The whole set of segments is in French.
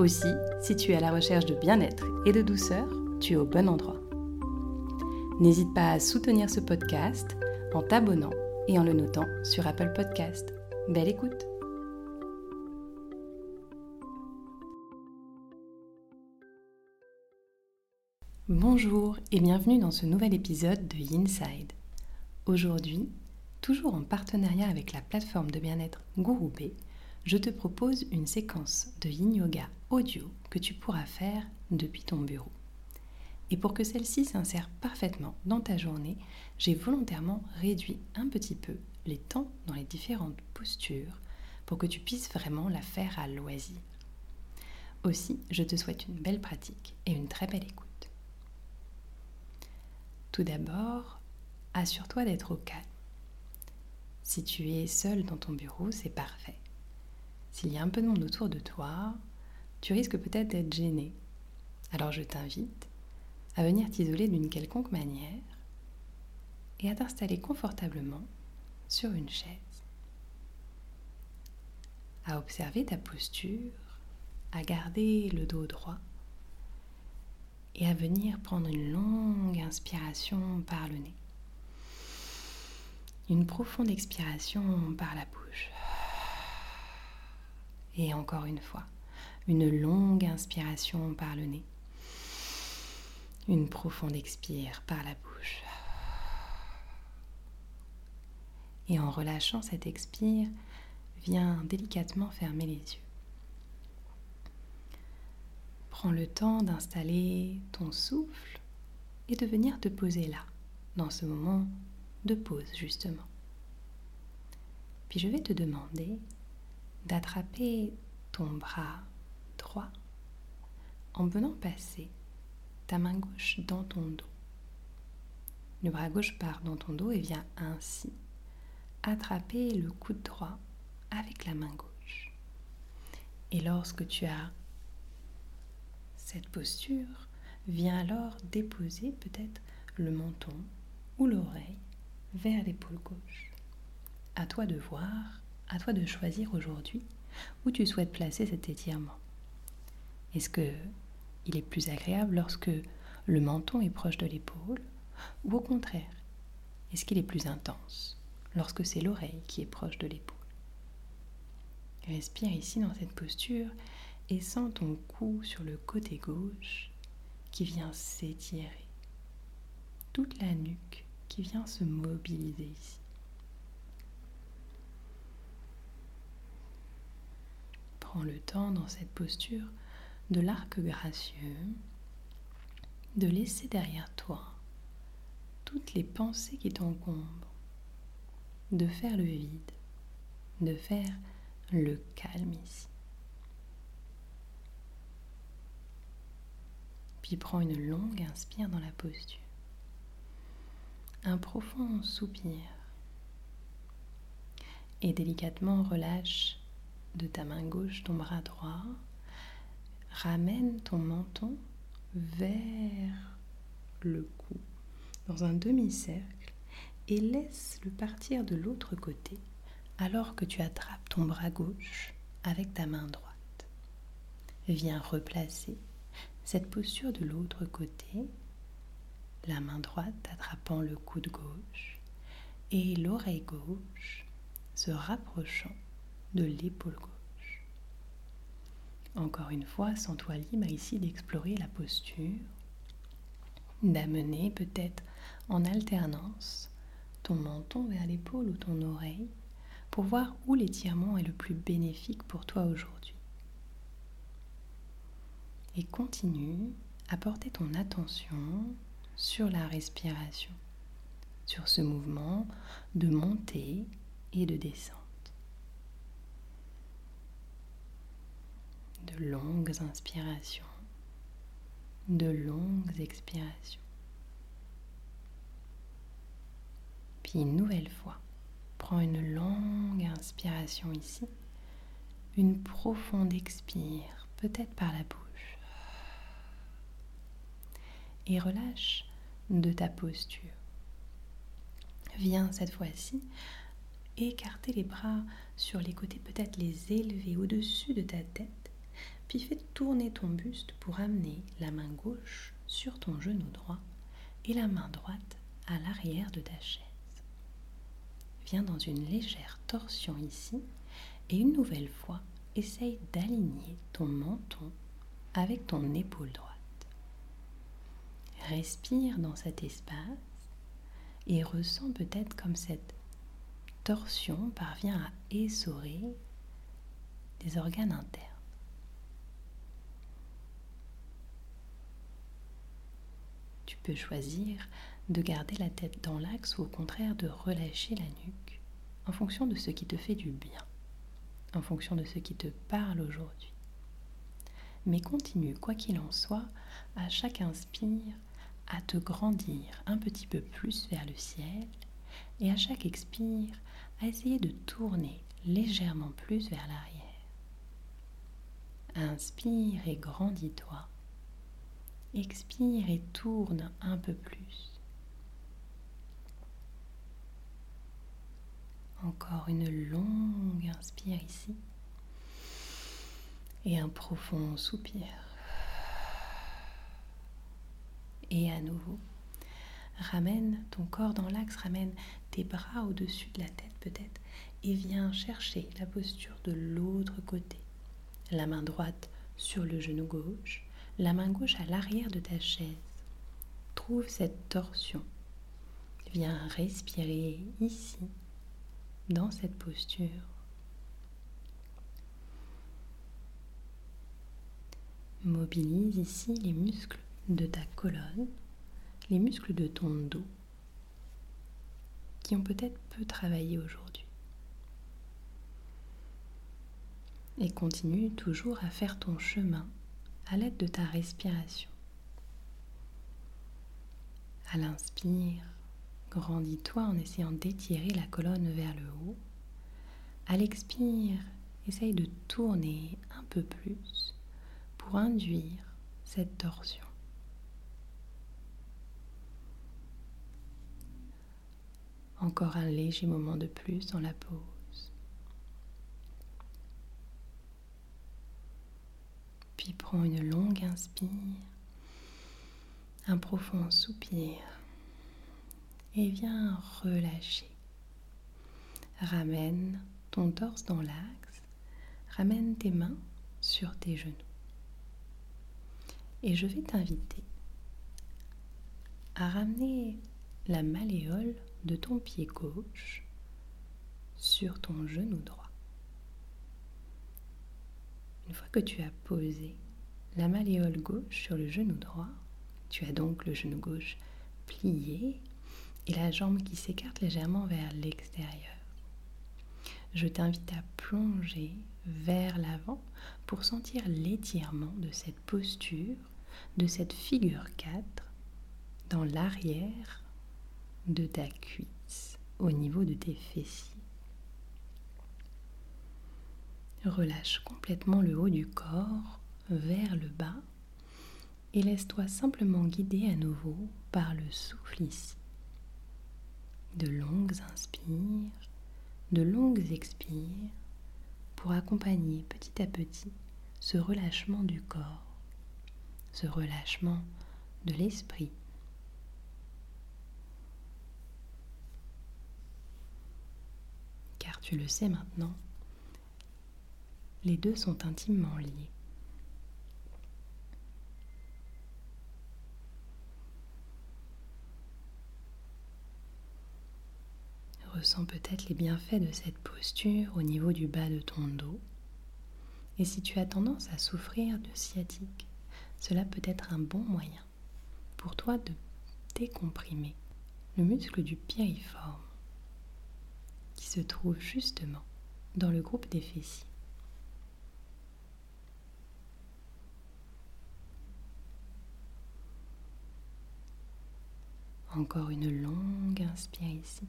Aussi, si tu es à la recherche de bien-être et de douceur, tu es au bon endroit. N'hésite pas à soutenir ce podcast en t'abonnant et en le notant sur Apple Podcast. Belle écoute Bonjour et bienvenue dans ce nouvel épisode de Inside. Aujourd'hui, toujours en partenariat avec la plateforme de bien-être Gurube, je te propose une séquence de yin yoga audio que tu pourras faire depuis ton bureau. Et pour que celle-ci s'insère parfaitement dans ta journée, j'ai volontairement réduit un petit peu les temps dans les différentes postures pour que tu puisses vraiment la faire à loisir. Aussi, je te souhaite une belle pratique et une très belle écoute. Tout d'abord, assure-toi d'être au calme. Si tu es seul dans ton bureau, c'est parfait. S'il y a un peu de monde autour de toi, tu risques peut-être d'être gêné. Alors je t'invite à venir t'isoler d'une quelconque manière et à t'installer confortablement sur une chaise. À observer ta posture, à garder le dos droit et à venir prendre une longue inspiration par le nez. Une profonde expiration par la bouche. Et encore une fois, une longue inspiration par le nez. Une profonde expire par la bouche. Et en relâchant cette expire, viens délicatement fermer les yeux. Prends le temps d'installer ton souffle et de venir te poser là, dans ce moment de pause justement. Puis je vais te demander d'attraper ton bras en venant passer ta main gauche dans ton dos. Le bras gauche part dans ton dos et vient ainsi attraper le coude droit avec la main gauche. Et lorsque tu as cette posture, viens alors déposer peut-être le menton ou l'oreille vers l'épaule gauche. À toi de voir à toi de choisir aujourd'hui où tu souhaites placer cet étirement. Est-ce que il est plus agréable lorsque le menton est proche de l'épaule ou au contraire, est-ce qu'il est plus intense lorsque c'est l'oreille qui est proche de l'épaule? Respire ici dans cette posture et sens ton cou sur le côté gauche qui vient s'étirer. Toute la nuque qui vient se mobiliser ici. Prends le temps dans cette posture de l'arc gracieux de laisser derrière toi toutes les pensées qui t'encombrent, de faire le vide, de faire le calme ici. Puis prends une longue inspire dans la posture, un profond soupir et délicatement relâche de ta main gauche ton bras droit. Ramène ton menton vers le cou dans un demi-cercle et laisse-le partir de l'autre côté alors que tu attrapes ton bras gauche avec ta main droite. Viens replacer cette posture de l'autre côté, la main droite attrapant le coude gauche et l'oreille gauche se rapprochant de l'épaule gauche. Encore une fois, sens-toi libre ici d'explorer la posture, d'amener peut-être en alternance ton menton vers l'épaule ou ton oreille pour voir où l'étirement est le plus bénéfique pour toi aujourd'hui. Et continue à porter ton attention sur la respiration, sur ce mouvement de montée et de descente. De longues inspirations, de longues expirations. Puis une nouvelle fois, prends une longue inspiration ici, une profonde expire, peut-être par la bouche, et relâche de ta posture. Viens cette fois-ci écarter les bras sur les côtés, peut-être les élever au-dessus de ta tête, puis fais tourner ton buste pour amener la main gauche sur ton genou droit et la main droite à l'arrière de ta chaise. Viens dans une légère torsion ici et une nouvelle fois, essaye d'aligner ton menton avec ton épaule droite. Respire dans cet espace et ressens peut-être comme cette torsion parvient à essorer des organes internes. Tu peux choisir de garder la tête dans l'axe ou au contraire de relâcher la nuque en fonction de ce qui te fait du bien, en fonction de ce qui te parle aujourd'hui. Mais continue, quoi qu'il en soit, à chaque inspire, à te grandir un petit peu plus vers le ciel et à chaque expire, à essayer de tourner légèrement plus vers l'arrière. Inspire et grandis-toi. Expire et tourne un peu plus. Encore une longue inspire ici et un profond soupir. Et à nouveau, ramène ton corps dans l'axe, ramène tes bras au-dessus de la tête peut-être et viens chercher la posture de l'autre côté. La main droite sur le genou gauche, la main gauche à l'arrière de ta chaise. Trouve cette torsion. Viens respirer ici, dans cette posture. Mobilise ici les muscles de ta colonne, les muscles de ton dos qui ont peut-être peu travaillé aujourd'hui. Et continue toujours à faire ton chemin à l'aide de ta respiration. À l'inspire, grandis-toi en essayant d'étirer la colonne vers le haut. À l'expire, essaye de tourner un peu plus pour induire cette torsion. Encore un léger moment de plus dans la pause. Prends une longue inspire, un profond soupir et viens relâcher. Ramène ton torse dans l'axe, ramène tes mains sur tes genoux. Et je vais t'inviter à ramener la malléole de ton pied gauche sur ton genou droit. Une fois que tu as posé la malléole gauche sur le genou droit, tu as donc le genou gauche plié et la jambe qui s'écarte légèrement vers l'extérieur. Je t'invite à plonger vers l'avant pour sentir l'étirement de cette posture, de cette figure 4 dans l'arrière de ta cuisse au niveau de tes fessiers. Relâche complètement le haut du corps vers le bas et laisse-toi simplement guider à nouveau par le souffle ici. De longues inspires, de longues expires pour accompagner petit à petit ce relâchement du corps, ce relâchement de l'esprit tu le sais maintenant, les deux sont intimement liés. Ressens peut-être les bienfaits de cette posture au niveau du bas de ton dos. Et si tu as tendance à souffrir de sciatique, cela peut être un bon moyen pour toi de décomprimer le muscle du piriforme qui se trouve justement dans le groupe des fessiers. Encore une longue inspire ici.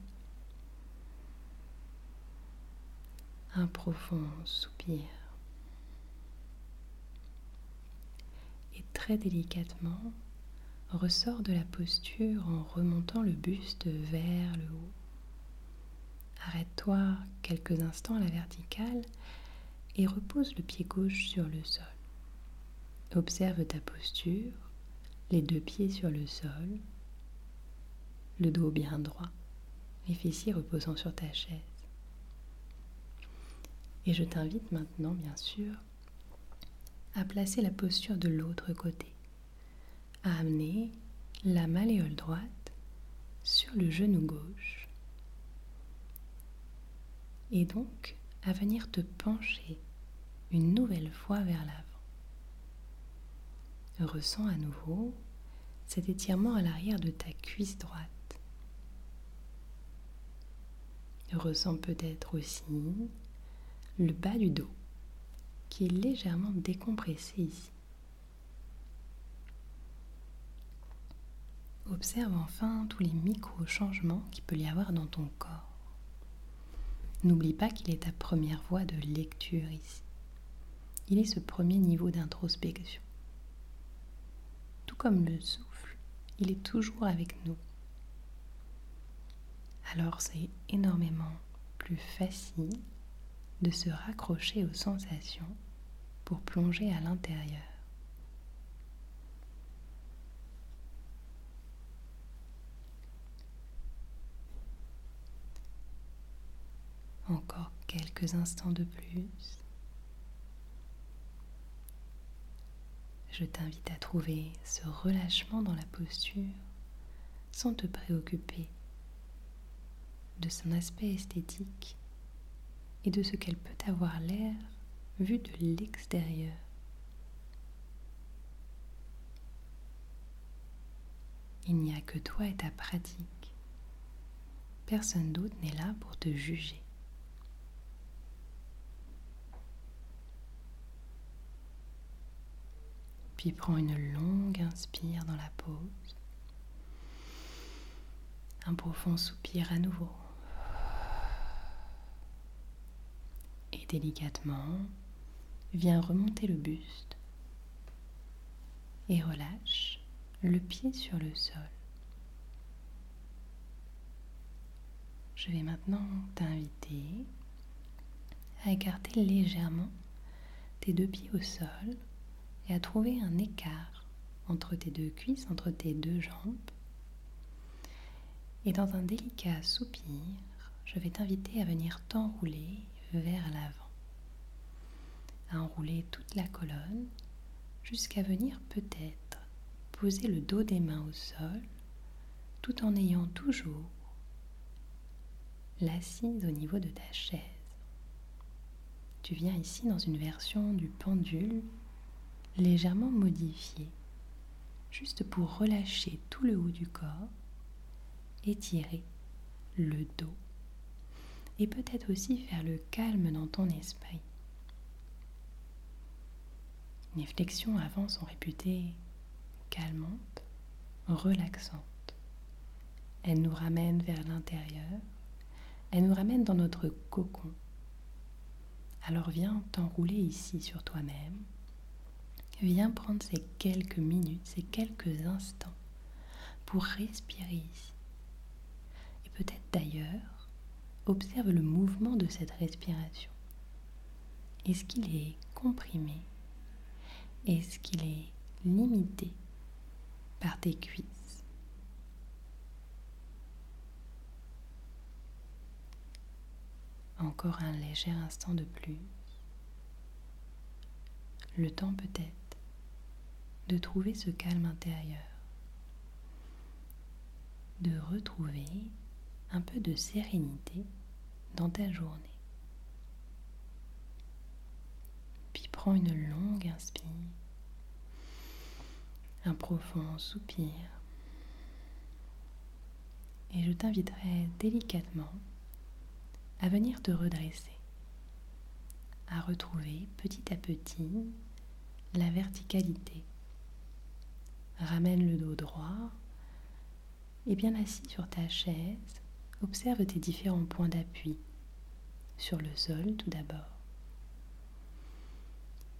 Un profond soupir. Et très délicatement, ressort de la posture en remontant le buste vers le haut. Arrête-toi quelques instants à la verticale et repose le pied gauche sur le sol. Observe ta posture, les deux pieds sur le sol, le dos bien droit, les fessiers reposant sur ta chaise. Et je t'invite maintenant, bien sûr, à placer la posture de l'autre côté, à amener la malléole droite sur le genou gauche et donc à venir te pencher une nouvelle fois vers l'avant. Ressens à nouveau cet étirement à l'arrière de ta cuisse droite. Ressens peut-être aussi le bas du dos qui est légèrement décompressé ici. Observe enfin tous les micro-changements qu'il peut y avoir dans ton corps. N'oublie pas qu'il est ta première voie de lecture ici. Il est ce premier niveau d'introspection. Tout comme le souffle, il est toujours avec nous. Alors c'est énormément plus facile de se raccrocher aux sensations pour plonger à l'intérieur. Encore quelques instants de plus. Je t'invite à trouver ce relâchement dans la posture sans te préoccuper de son aspect esthétique et de ce qu'elle peut avoir l'air vu de l'extérieur. Il n'y a que toi et ta pratique. Personne d'autre n'est là pour te juger. Puis prends une longue inspire dans la pause. Un profond soupir à nouveau. Et délicatement, viens remonter le buste et relâche le pied sur le sol. Je vais maintenant t'inviter à écarter légèrement tes deux pieds au sol et à trouver un écart entre tes deux cuisses, entre tes deux jambes. Et dans un délicat soupir, je vais t'inviter à venir t'enrouler vers l'avant, enrouler toute la colonne jusqu'à venir peut-être poser le dos des mains au sol tout en ayant toujours l'assise au niveau de ta chaise. Tu viens ici dans une version du pendule légèrement modifié, juste pour relâcher tout le haut du corps, étirer le dos et peut-être aussi faire le calme dans ton esprit. Les flexions avant sont réputées calmantes, relaxantes. Elles nous ramènent vers l'intérieur, elles nous ramènent dans notre cocon. Alors viens t'enrouler ici sur toi-même Viens prendre ces quelques minutes, ces quelques instants pour respirer ici. Et peut-être d'ailleurs, observe le mouvement de cette respiration. Est-ce qu'il est comprimé? Est-ce qu'il est limité par tes cuisses Encore un léger instant de plus. Le temps peut-être de trouver ce calme intérieur, de retrouver un peu de sérénité dans ta journée. Puis prends une longue inspire, un profond soupir, et je t'inviterai délicatement à venir te redresser, à retrouver petit à petit la verticalité Ramène le dos droit, Et bien assis sur ta chaise, observe tes différents points d'appui. Sur le sol tout d'abord.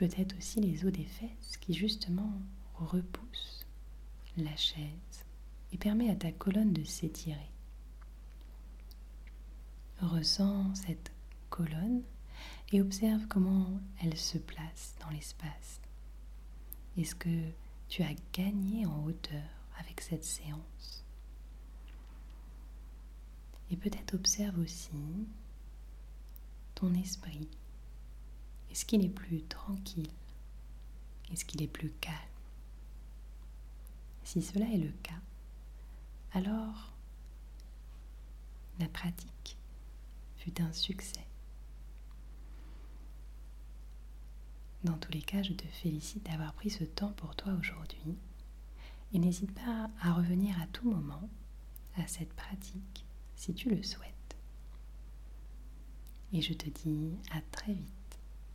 Peut-être aussi les os des fesses qui justement repoussent la chaise et permet à ta colonne de s'étirer. Ressens cette colonne et observe comment elle se place dans l'espace. Est-ce que tu as gagné en hauteur avec cette séance? Et peut-être observe aussi ton esprit. Est-ce qu'il est plus tranquille? Est-ce qu'il est plus calme? Si cela est le cas, alors la pratique fut un succès. Dans tous les cas, je te félicite d'avoir pris ce temps pour toi aujourd'hui et n'hésite pas à revenir à tout moment à cette pratique si tu le souhaites. Et je te dis à très vite